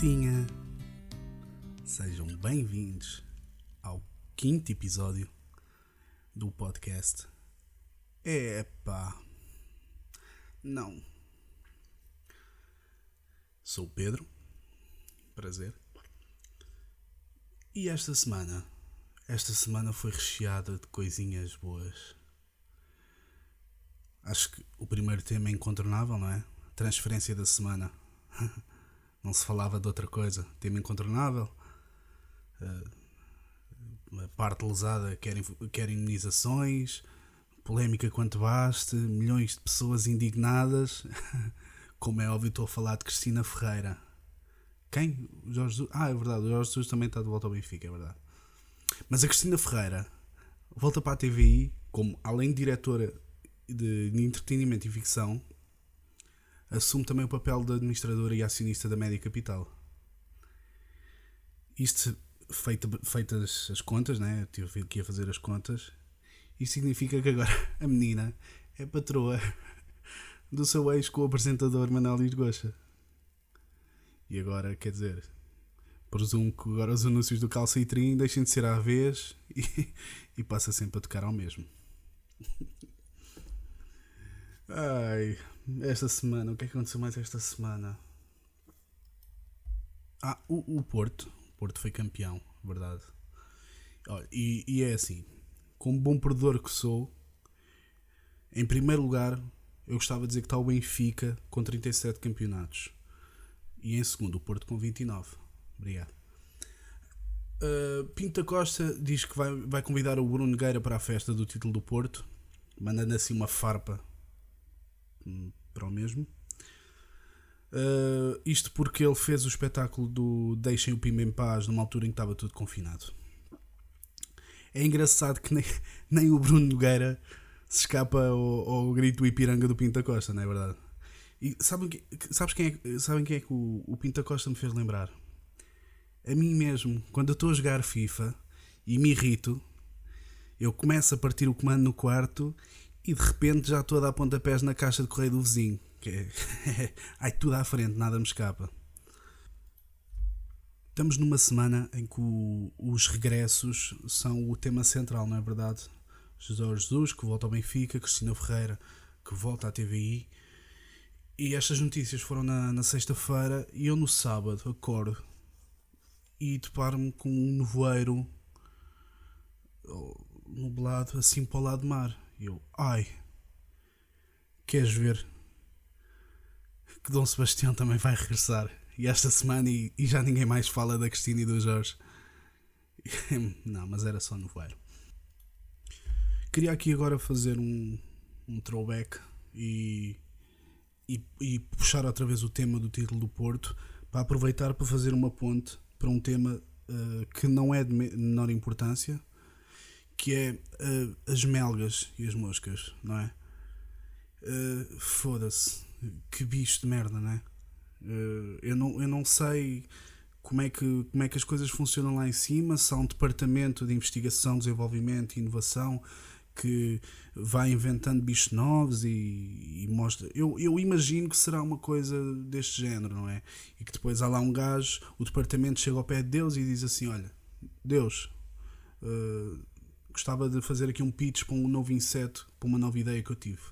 Maltinha! Sejam bem-vindos ao quinto episódio do podcast. Epá! Não. Sou o Pedro. Prazer. E esta semana? Esta semana foi recheada de coisinhas boas. Acho que o primeiro tema é incontornável, não é? Transferência da semana. não se falava de outra coisa. Tema incontornável. Uh, a parte lesada quer, quer imunizações. Polémica quanto baste. Milhões de pessoas indignadas. Como é óbvio, estou a falar de Cristina Ferreira. Quem? O Jorge Jesus. Ah, é verdade. O Jorge Jesus também está de volta ao Benfica, é verdade. Mas a Cristina Ferreira volta para a TVI como, além de diretora de entretenimento e ficção, assume também o papel de administradora e acionista da Média Capital. Isto, feita, feitas as contas, né? Eu tive aqui a fazer as contas. Isto significa que agora a menina é patroa do seu ex com o apresentador Manuel Lisgocha. E agora, quer dizer, presumo que agora os anúncios do Calça e Trim deixem de ser à vez e, e passa sempre a tocar ao mesmo. Ai, esta semana, o que é que aconteceu mais esta semana? Ah, o, o Porto. O Porto foi campeão, verdade. Olha, e, e é assim, como bom perdedor que sou, em primeiro lugar, eu gostava de dizer que está o Benfica com 37 campeonatos. E em segundo, o Porto com 29. Obrigado. Uh, Pinta Costa diz que vai, vai convidar o Bruno Gueira para a festa do título do Porto, mandando assim uma farpa hum, para o mesmo. Uh, isto porque ele fez o espetáculo do Deixem o Pimba em Paz numa altura em que estava tudo confinado. É engraçado que nem, nem o Bruno Nogueira se escapa ao, ao grito Ipiranga do Pinta Costa, não é verdade? E sabem, sabes quem é, sabem quem é que o, o Pinta Costa me fez lembrar? A mim mesmo, quando eu estou a jogar FIFA e me irrito, eu começo a partir o comando no quarto e de repente já estou a dar pontapés na caixa de correio do vizinho. Que é, ai, tudo à frente, nada me escapa. Estamos numa semana em que o, os regressos são o tema central, não é verdade? José Jesus, que volta ao Benfica, Cristina Ferreira, que volta à TVI. E estas notícias foram na, na sexta-feira e eu no sábado acordo e deparo-me com um nevoeiro nublado assim para o lado do mar. E eu, ai, queres ver que Dom Sebastião também vai regressar? E esta semana e, e já ninguém mais fala da Cristina e do Jorge. Não, mas era só nevoeiro. Queria aqui agora fazer um, um throwback e, e, e puxar outra vez o tema do título do Porto para aproveitar para fazer uma ponte para um tema uh, que não é de menor importância, que é uh, as melgas e as moscas, não é? Uh, Foda-se, que bicho de merda, não é? Uh, eu, não, eu não sei como é, que, como é que as coisas funcionam lá em cima, se há um departamento de investigação, desenvolvimento e inovação que vai inventando bichos novos e, e, mostra. Eu, eu imagino que será uma coisa deste género, não é? E que depois há lá um gajo, o departamento chega ao pé de Deus e diz assim: Olha, Deus, uh, gostava de fazer aqui um pitch para um novo inseto, para uma nova ideia que eu tive.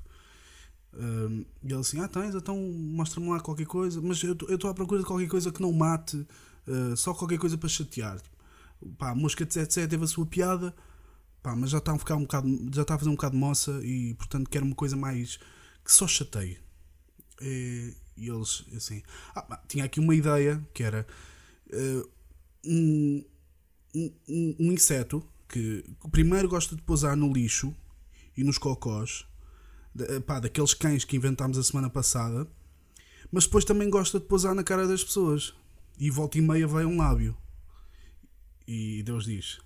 Uh, e ele assim: Ah, tens, então mostra-me lá qualquer coisa, mas eu estou à procura de qualquer coisa que não mate, uh, só qualquer coisa para chatear. Pá, a mosca de 77 teve a sua piada Pá, mas já está a ficar um bocado, já está a fazer um bocado de moça e portanto quero uma coisa mais que só chateie. E, e eles assim, ah, tinha aqui uma ideia que era uh, um, um, um, inseto que primeiro gosta de pousar no lixo e nos cocós, de, pá, daqueles cães que inventámos a semana passada, mas depois também gosta de pousar na cara das pessoas e volta e meia vai um lábio. E Deus diz: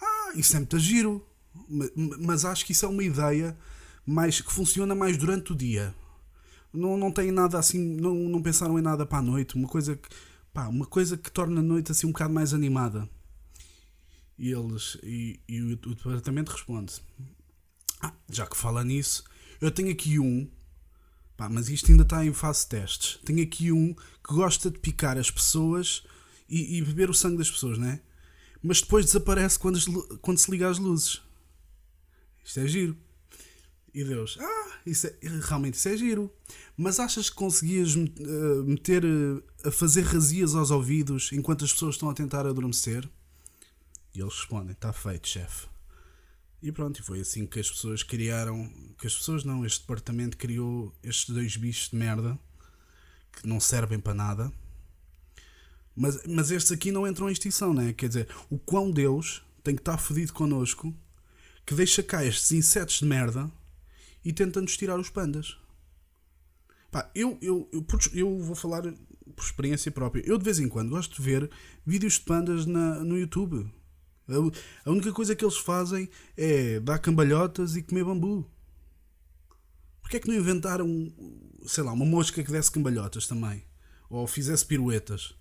ah, isso é muito giro. Mas acho que isso é uma ideia mais que funciona mais durante o dia. Não, não tem nada assim, não, não pensaram em nada para a noite, uma coisa que, pá, uma coisa que torna a noite assim um bocado mais animada. E eles e, e o, o departamento responde: ah, já que fala nisso, eu tenho aqui um Pá, mas isto ainda está em fase de testes. Tenho aqui um que gosta de picar as pessoas e, e beber o sangue das pessoas, né? Mas depois desaparece quando, as, quando se liga às luzes. Isto é giro. E Deus, ah, isso é, realmente isso é giro. Mas achas que conseguias uh, meter uh, a fazer razias aos ouvidos enquanto as pessoas estão a tentar adormecer? E eles respondem: está feito, chefe. E pronto, e foi assim que as pessoas criaram. Que as pessoas não, este departamento criou estes dois bichos de merda que não servem para nada. Mas, mas estes aqui não entram em extinção, né? Quer dizer, o quão Deus tem que estar fodido connosco que deixa cá estes insetos de merda e tenta-nos tirar os pandas. Pá, eu, eu, eu, eu, vou falar por experiência própria. Eu de vez em quando gosto de ver vídeos de pandas na, no YouTube. A única coisa que eles fazem é dar cambalhotas e comer bambu. Porquê é que não inventaram, sei lá, uma mosca que desse cambalhotas também? Ou fizesse piruetas?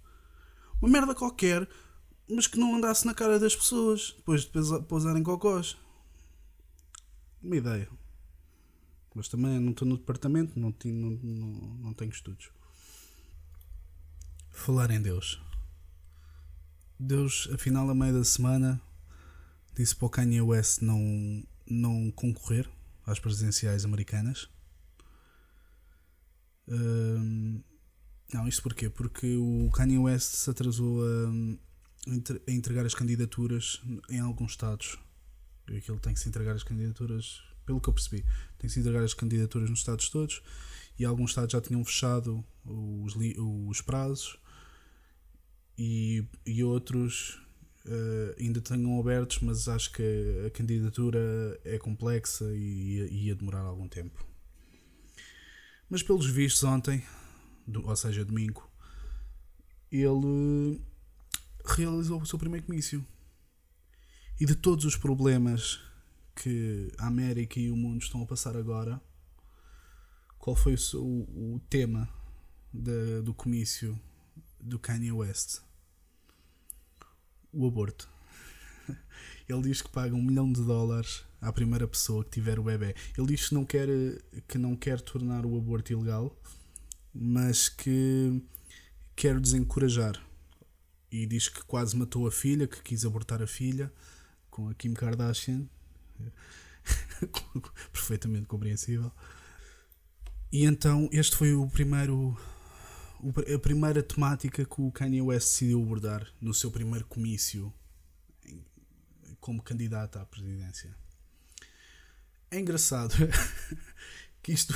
Uma merda qualquer, mas que não andasse na cara das pessoas depois de pousarem cocós. Uma ideia. Mas também não estou no departamento, não, tenho, não, não, não tenho estudos. Falar em Deus. Deus, afinal, a meio da semana, disse para o Kanye West não, não concorrer às presidenciais americanas. Uh, não, isto porquê? Porque o Kanye West se atrasou a, a entregar as candidaturas em alguns estados. E aquilo tem que se entregar as candidaturas, pelo que eu percebi, tem que se entregar as candidaturas nos estados todos. E alguns estados já tinham fechado os, os prazos e, e outros uh, ainda tenham abertos, mas acho que a candidatura é complexa e ia, ia demorar algum tempo. Mas pelos vistos ontem, do, ou seja, domingo, ele realizou o seu primeiro comício. E de todos os problemas que a América e o mundo estão a passar agora, qual foi o, o tema do comício do Kanye West? O aborto. Ele diz que paga um milhão de dólares à primeira pessoa que tiver o bebê. Ele diz que não quer, que não quer tornar o aborto ilegal, mas que quer desencorajar. E diz que quase matou a filha, que quis abortar a filha com a Kim Kardashian. Perfeitamente compreensível. E então este foi o primeiro a primeira temática que o Kanye West decidiu abordar no seu primeiro comício como candidato à presidência. É engraçado que isto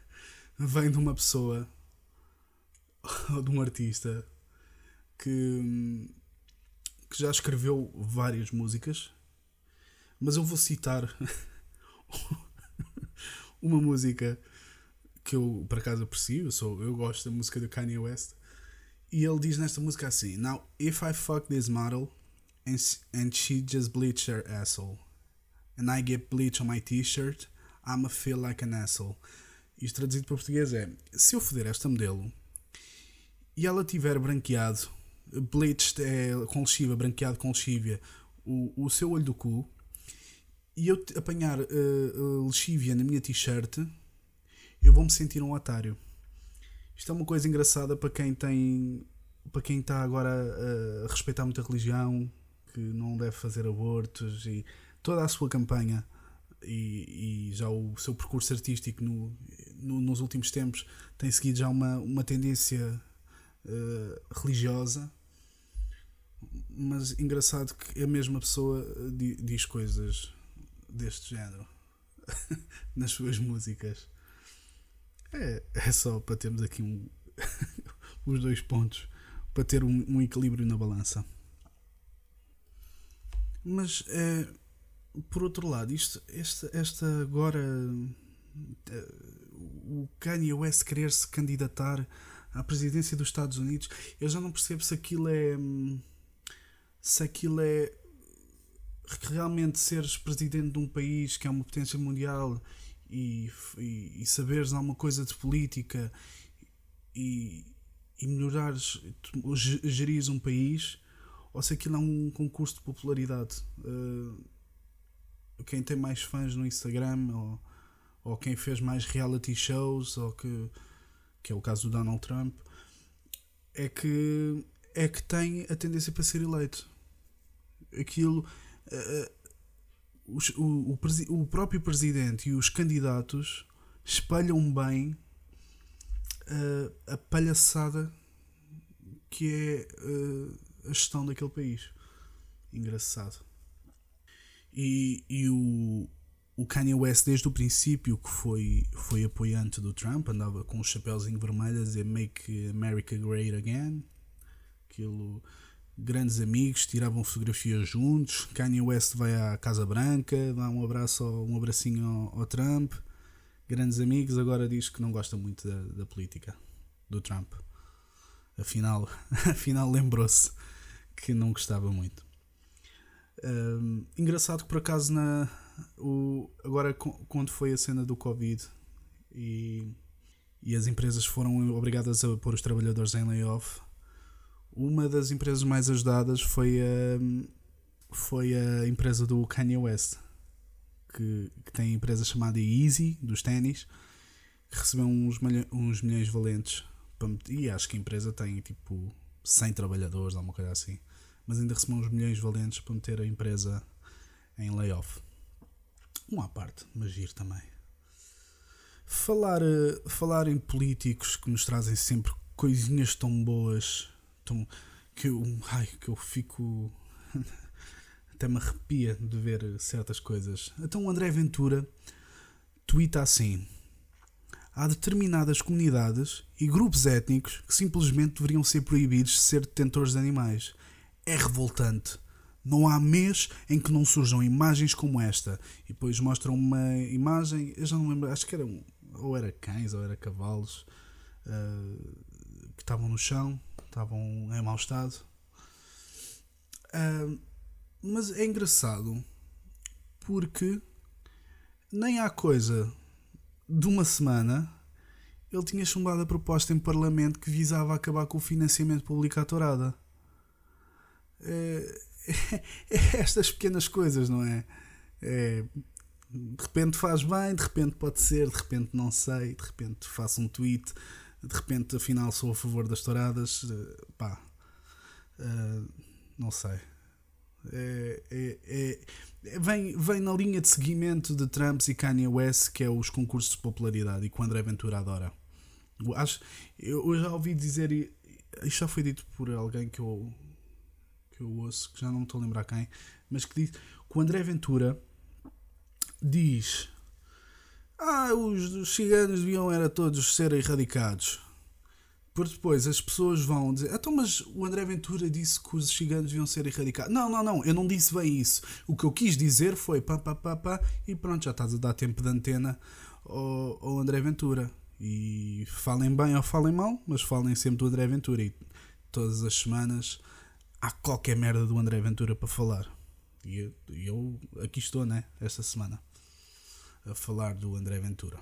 vem de uma pessoa ou de um artista que, que já escreveu várias músicas, mas eu vou citar uma música que eu por acaso aprecio, eu, sou, eu gosto da música do Kanye West. E ele diz nesta música assim: Now, if I fuck this model and, and she just bleach her asshole, and I get bleach on my t-shirt, I'ma feel like an asshole. Isto traduzido para português é: Se eu foder esta modelo e ela tiver branqueado, bleached é com lexívia, branqueado com lexívia, o, o seu olho do cu, e eu apanhar uh, lexívia na minha t-shirt eu vou me sentir um otário. Isto é uma coisa engraçada para quem tem. para quem está agora a, a respeitar muita religião, que não deve fazer abortos e toda a sua campanha e, e já o seu percurso artístico no, no, nos últimos tempos tem seguido já uma, uma tendência uh, religiosa. Mas engraçado que a mesma pessoa diz coisas deste género nas suas músicas. É, é só para termos aqui um, os dois pontos para ter um, um equilíbrio na balança. Mas é, por outro lado, isto, esta, esta agora eh, o Kanye West querer se candidatar à presidência dos Estados Unidos, eu já não percebo se aquilo é se aquilo é realmente seres presidente de um país que é uma potência mundial e, e, e saberes alguma coisa de política e, e melhorares, gerires um país, ou se aquilo é um concurso de popularidade. Uh, quem tem mais fãs no Instagram ou, ou quem fez mais reality shows, ou que, que é o caso do Donald Trump, é que é que tem a tendência para ser eleito. Aquilo. Uh, o, o, o, próprio presidente e os candidatos espalham bem uh, a palhaçada que é uh, a gestão daquele país. Engraçado. E, e o, o Kanye West, desde o princípio, que foi, foi apoiante do Trump, andava com o chapéuzinho vermelho a dizer Make America Great Again. Aquilo, grandes amigos, tiravam fotografias juntos. Kanye West vai à Casa Branca, dá um abraço, um abracinho ao, ao Trump. Grandes amigos, agora diz que não gosta muito da, da política do Trump. Afinal, afinal lembrou-se que não gostava muito. Um, engraçado que por acaso na, o, agora quando foi a cena do Covid e, e as empresas foram obrigadas a pôr os trabalhadores em layoff, uma das empresas mais ajudadas foi a, foi a empresa do Kanye West, que, que tem a empresa chamada Easy, dos ténis, que recebeu uns, uns milhões valentes. E acho que a empresa tem tipo 100 trabalhadores, alguma coisa assim mas ainda recebeu uns milhões valentes para meter a empresa em layoff. Um à parte, mas giro também. Falar, eh, falar em políticos que nos trazem sempre coisinhas tão boas tão, que, eu, ai, que eu fico. até me arrepia de ver certas coisas. Então o André Ventura twitta assim: Há determinadas comunidades e grupos étnicos que simplesmente deveriam ser proibidos de ser detentores de animais é revoltante. Não há mês em que não surjam imagens como esta. E depois mostram uma imagem, eu já não lembro, acho que era um, ou era cães ou era cavalos uh, que estavam no chão, estavam em mau estado. Uh, mas é engraçado porque nem há coisa de uma semana ele tinha chumbado a proposta em Parlamento que visava acabar com o financiamento público à tourada. É, é, estas pequenas coisas, não é? é? De repente faz bem, de repente pode ser, de repente não sei, de repente faço um tweet, de repente afinal sou a favor das touradas. Eh, pá, uh, não sei. É, é, é, vem, vem na linha de seguimento de Trump e Kanye West, que é os concursos de popularidade e que o André Ventura adora. Acho, eu, eu já ouvi dizer, isto já foi dito por alguém que eu que eu ouço, que já não me estou a lembrar quem, mas que diz que o André Ventura diz ah, os, os ciganos deviam era todos ser erradicados. Por depois as pessoas vão dizer, então, mas o André Ventura disse que os ciganos deviam ser erradicados. Não, não, não, eu não disse bem isso. O que eu quis dizer foi pá, pá, pá, pá, e pronto, já estás a dar tempo de antena ao, ao André Ventura. E falem bem ou falem mal, mas falem sempre do André Ventura. E todas as semanas há qualquer merda do André Ventura para falar. E eu, eu aqui estou, né? Esta semana a falar do André Ventura.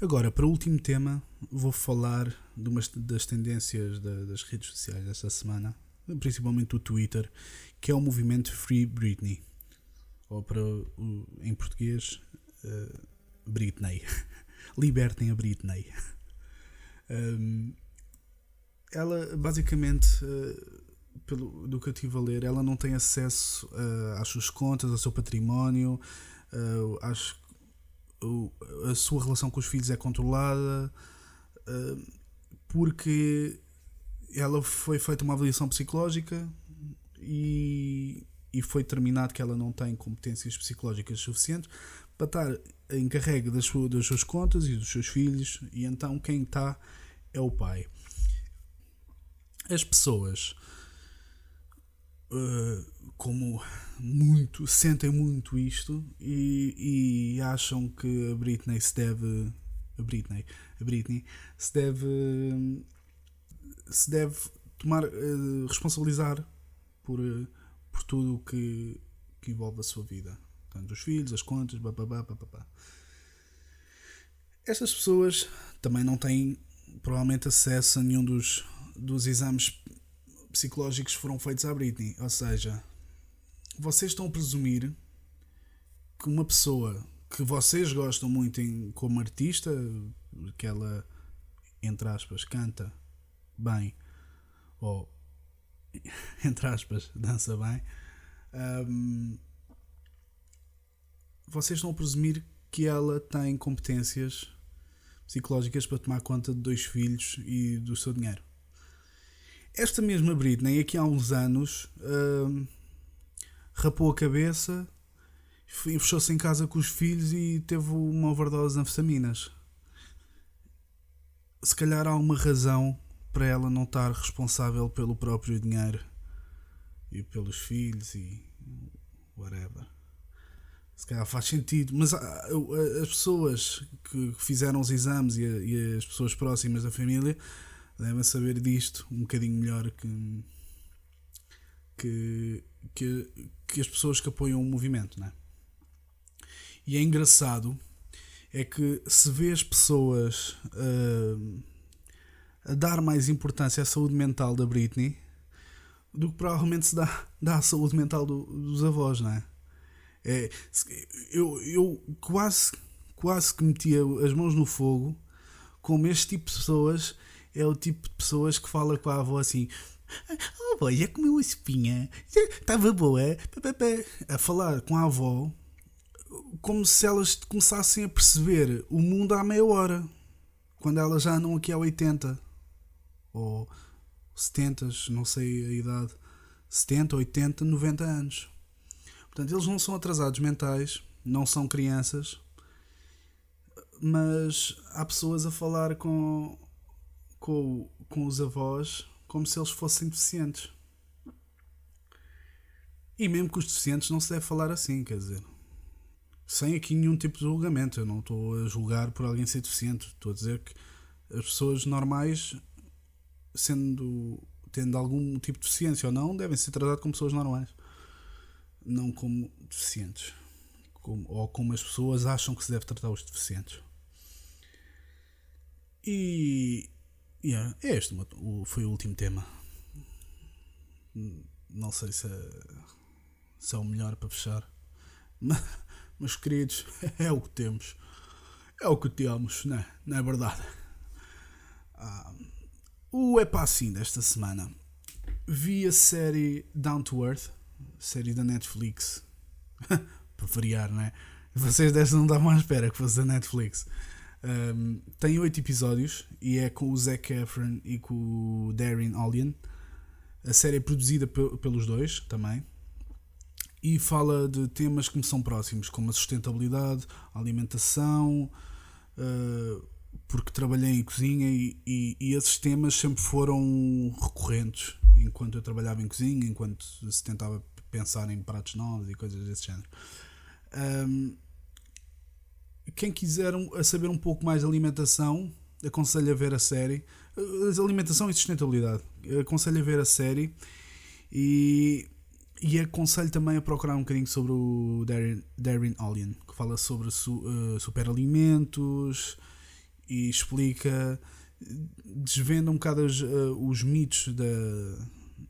Agora, para o último tema, vou falar de uma das tendências da, das redes sociais desta semana, principalmente o Twitter, que é o movimento Free Britney, ou para em português, uh, Britney. Libertem a Britney. um, ela basicamente, uh, pelo do que eu estive a ler, ela não tem acesso uh, às suas contas, ao seu património, uh, acho a sua relação com os filhos é controlada porque ela foi feita uma avaliação psicológica e, e foi determinado que ela não tem competências psicológicas suficientes para estar encarregue das, das suas contas e dos seus filhos, e então quem está é o pai. As pessoas uh, como muito sentem muito isto e, e, acham que a Britney se deve a Britney a Britney se deve se deve tomar uh, responsabilizar por uh, por tudo o que, que envolve a sua vida tanto os filhos as contas bababá, bababá. estas pessoas também não têm provavelmente acesso a nenhum dos dos exames psicológicos foram feitos à Britney. Ou seja, vocês estão a presumir que uma pessoa que vocês gostam muito em, como artista, que ela, entre aspas, canta bem, ou entre aspas, dança bem, um, vocês estão a presumir que ela tem competências psicológicas para tomar conta de dois filhos e do seu dinheiro. Esta mesma Britney, aqui há uns anos, um, rapou a cabeça fechou-se em casa com os filhos e teve uma overdose de anfetaminas. Se calhar há uma razão para ela não estar responsável pelo próprio dinheiro e pelos filhos e whatever. Se calhar faz sentido, mas as pessoas que fizeram os exames e, as pessoas próximas da família devem saber disto um bocadinho melhor que, que, que, que as pessoas que apoiam o movimento, não é? E é engraçado é que se vê as pessoas uh, a dar mais importância à saúde mental da Britney do que provavelmente se dá, dá à saúde mental do, dos avós, não é? é eu, eu quase, quase que metia as mãos no fogo como este tipo de pessoas é o tipo de pessoas que fala com a avó assim Oh boy, já comeu a espinha? Estava boa? A falar com a avó como se elas começassem a perceber o mundo à meia hora, quando elas já andam aqui há 80 ou 70, não sei a idade, 70, 80, 90 anos. Portanto, eles não são atrasados mentais, não são crianças, mas há pessoas a falar com, com, com os avós como se eles fossem deficientes. E mesmo com os deficientes não se deve falar assim, quer dizer sem aqui nenhum tipo de julgamento. Eu não estou a julgar por alguém ser deficiente. Estou a dizer que as pessoas normais, sendo tendo algum tipo de deficiência ou não, devem ser tratadas como pessoas normais, não como deficientes, como, ou como as pessoas acham que se deve tratar os deficientes. E yeah, é este foi o último tema. Não sei se é, se é o melhor para fechar, mas queridos, é o que temos. É o que temos, não é, não é verdade? Ah, o é para assim desta semana. Vi a série Down to Earth, série da Netflix. para variar, não é? Vocês desta não estavam à espera que fosse da Netflix. Um, tem oito episódios e é com o Zac Efron e com o Darren Allian. A série é produzida pelos dois também e fala de temas que me são próximos, como a sustentabilidade, a alimentação, uh, porque trabalhei em cozinha e, e, e, esses temas sempre foram recorrentes enquanto eu trabalhava em cozinha, enquanto se tentava pensar em pratos novos e coisas desse género. Um, quem quiser saber um pouco mais de alimentação, aconselho a ver a série. Uh, alimentação e sustentabilidade. Aconselho a ver a série e e aconselho também a procurar um bocadinho sobre o Darren, Darren Allian, que fala sobre su, uh, superalimentos e explica, desvenda um bocado os, uh, os mitos da,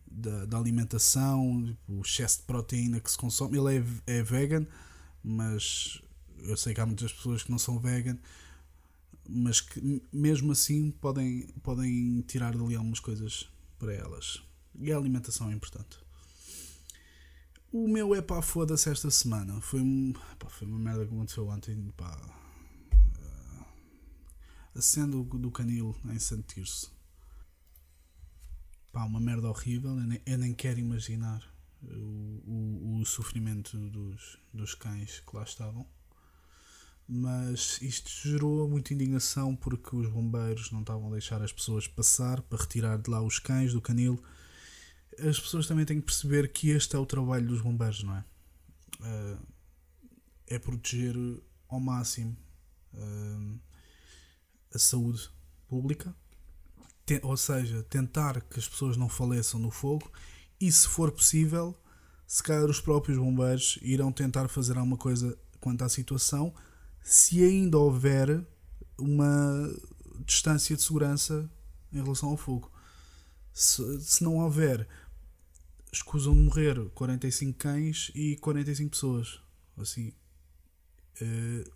da, da, alimentação, tipo, o excesso de proteína que se consome. Ele é, é vegan, mas eu sei que há muitas pessoas que não são vegan, mas que mesmo assim podem, podem tirar dali algumas coisas para elas. E a alimentação é importante. O meu é pá, foda-se esta semana. Foi, um, pá, foi uma merda que aconteceu ontem. Pá, uh, a cena do, do canil em sentir-se. Pá, uma merda horrível. Eu nem, eu nem quero imaginar o, o, o, sofrimento dos, dos cães que lá estavam. Mas isto gerou muita indignação porque os bombeiros não estavam a deixar as pessoas passar para retirar de lá os cães do canil as pessoas também têm que perceber que este é o trabalho dos bombeiros, não é? Uh, é proteger ao máximo uh, a saúde pública, ou seja, tentar que as pessoas não faleçam no fogo e, se for possível, se calhar os próprios bombeiros irão tentar fazer alguma coisa quanto à situação, se ainda houver uma distância de segurança em relação ao fogo. Se, se não houver, escusam de morrer 45 cães e 45 pessoas. Assim, uh,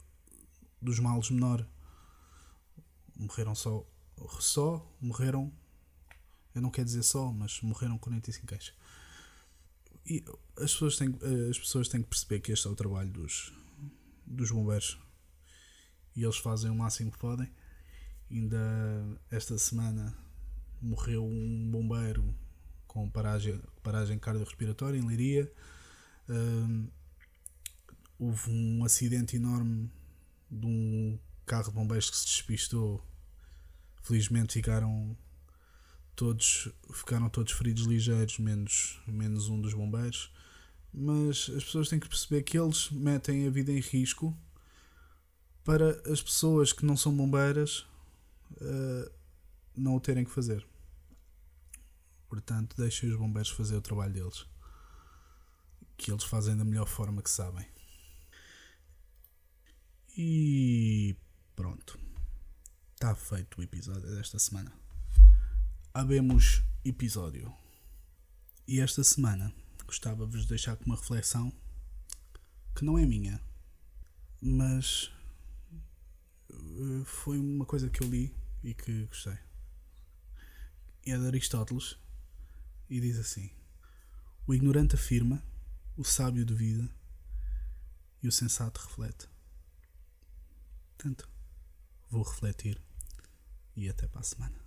dos males menor. Morreram só. Só morreram. Eu não quero dizer só, mas morreram 45 queixos. E as pessoas, têm, as pessoas têm que perceber que este é o trabalho dos, dos bombeiros. E eles fazem o máximo que podem. Ainda esta semana morreu um bombeiro com paragem, paragem cardiorrespiratória em Liria. Uh, houve um acidente enorme de um carro de bombeiros que se despistou. Felizmente ficaram todos ficaram todos feridos ligeiros, menos, menos um dos bombeiros. Mas as pessoas têm que perceber que eles metem a vida em risco para as pessoas que não são bombeiras uh, não o terem que fazer. Portanto, deixem os bombeiros fazer o trabalho deles. Que eles fazem da melhor forma que sabem. E pronto. Está feito o episódio desta semana. Abemos episódio. E esta semana gostava de vos deixar com uma reflexão que não é minha, mas foi uma coisa que eu li e que gostei. É de Aristóteles e diz assim: O ignorante afirma, o sábio duvida e o sensato reflete. Portanto, vou refletir e até para a semana.